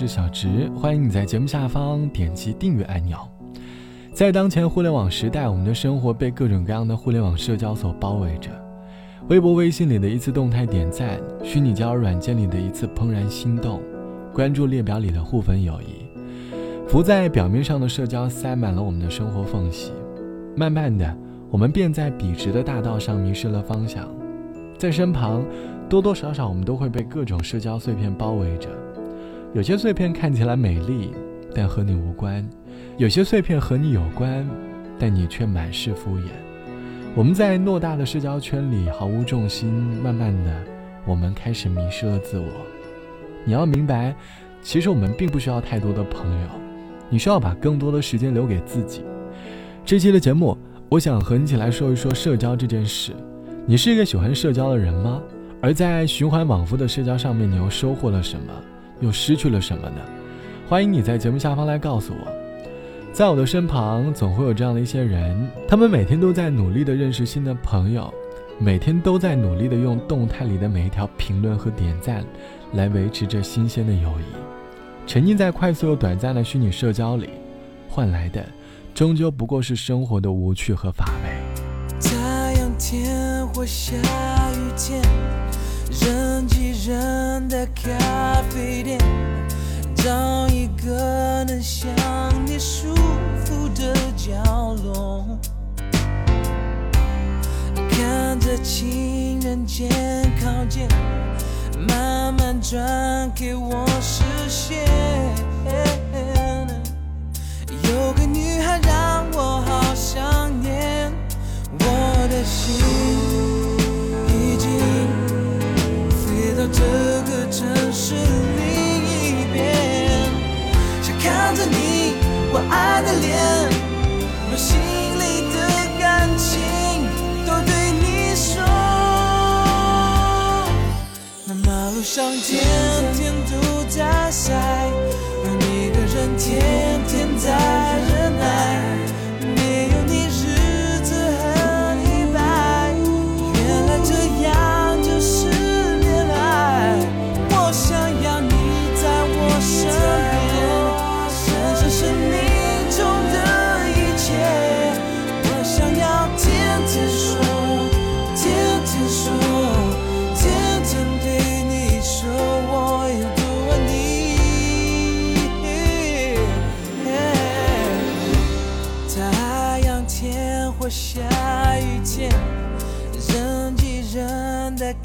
是小直，欢迎你在节目下方点击订阅按钮。在当前互联网时代，我们的生活被各种各样的互联网社交所包围着。微博、微信里的一次动态点赞，虚拟交友软件里的一次怦然心动，关注列表里的互粉友谊，浮在表面上的社交塞满了我们的生活缝隙。慢慢的，我们便在笔直的大道上迷失了方向。在身旁，多多少少我们都会被各种社交碎片包围着。有些碎片看起来美丽，但和你无关；有些碎片和你有关，但你却满是敷衍。我们在偌大的社交圈里毫无重心，慢慢的，我们开始迷失了自我。你要明白，其实我们并不需要太多的朋友，你需要把更多的时间留给自己。这期的节目，我想和你一起来说一说社交这件事。你是一个喜欢社交的人吗？而在循环往复的社交上面，你又收获了什么？又失去了什么呢？欢迎你在节目下方来告诉我。在我的身旁，总会有这样的一些人，他们每天都在努力的认识新的朋友，每天都在努力的用动态里的每一条评论和点赞，来维持着新鲜的友谊。沉浸在快速又短暂的虚拟社交里，换来的，终究不过是生活的无趣和乏味。太阳天或下雨天。人的咖啡店，找一个能想你舒服的角落，看着情人肩靠肩，慢慢转给我视线。上见。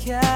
人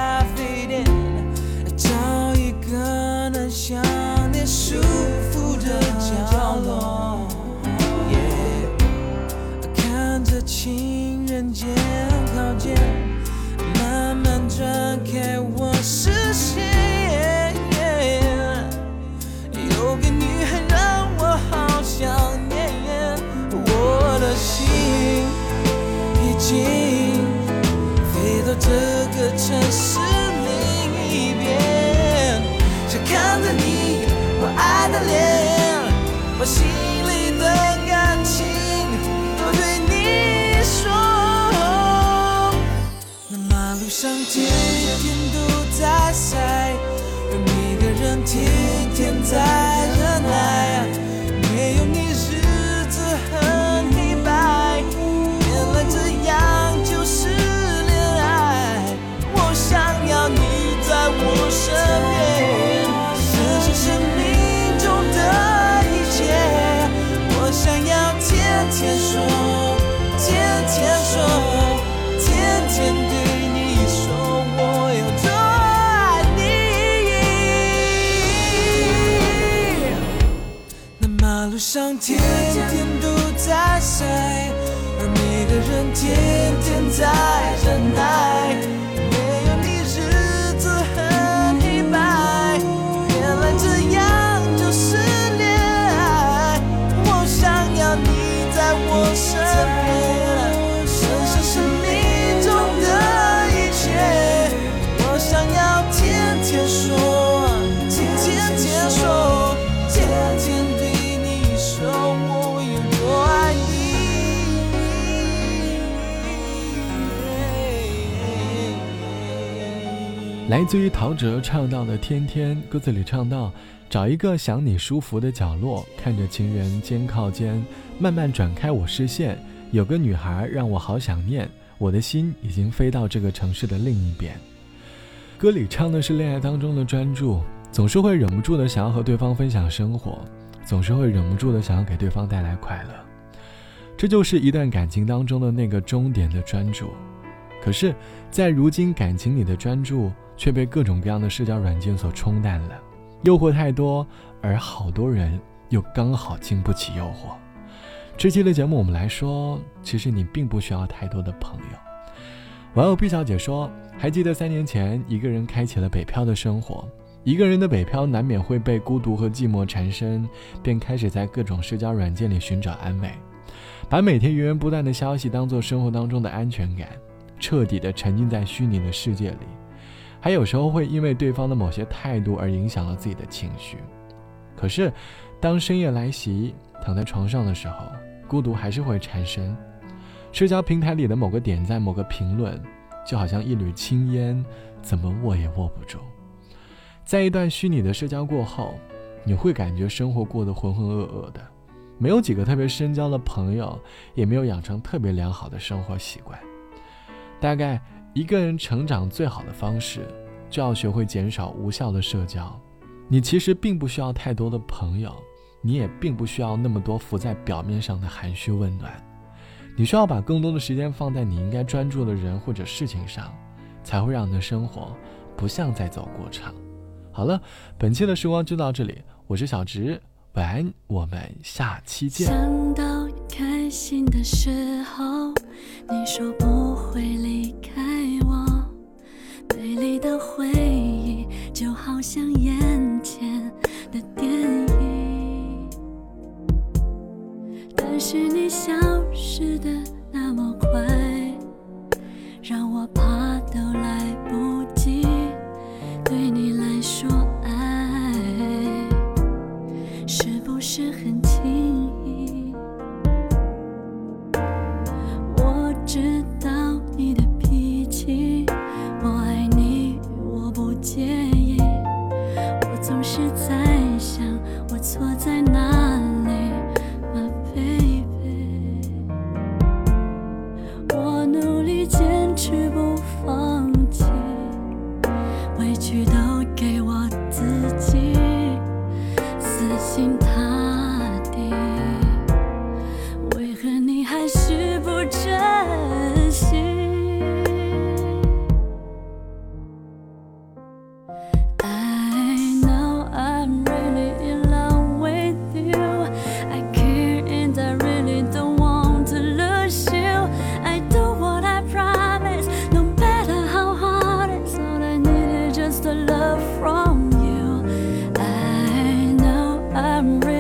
人天天在忍来自于陶喆唱到的《天天》，歌词里唱到：“找一个想你舒服的角落，看着情人肩靠肩，慢慢转开我视线。有个女孩让我好想念，我的心已经飞到这个城市的另一边。”歌里唱的是恋爱当中的专注，总是会忍不住的想要和对方分享生活，总是会忍不住的想要给对方带来快乐。这就是一段感情当中的那个终点的专注。可是，在如今感情里的专注。却被各种各样的社交软件所冲淡了，诱惑太多，而好多人又刚好经不起诱惑。这期的节目我们来说，其实你并不需要太多的朋友。网友毕小姐说：“还记得三年前，一个人开启了北漂的生活，一个人的北漂难免会被孤独和寂寞缠身，便开始在各种社交软件里寻找安慰，把每天源源不断的消息当做生活当中的安全感，彻底的沉浸在虚拟的世界里。”还有时候会因为对方的某些态度而影响了自己的情绪，可是，当深夜来袭，躺在床上的时候，孤独还是会缠身。社交平台里的某个点赞、某个评论，就好像一缕青烟，怎么握也握不住。在一段虚拟的社交过后，你会感觉生活过得浑浑噩噩的，没有几个特别深交的朋友，也没有养成特别良好的生活习惯，大概。一个人成长最好的方式，就要学会减少无效的社交。你其实并不需要太多的朋友，你也并不需要那么多浮在表面上的寒暄问暖。你需要把更多的时间放在你应该专注的人或者事情上，才会让你的生活不像在走过场。好了，本期的时光就到这里，我是小直，晚安，我们下期见。想到开心的时候，你说不会离开。好像眼 I'm real.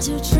就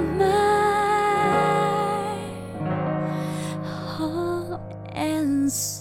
my home and soul.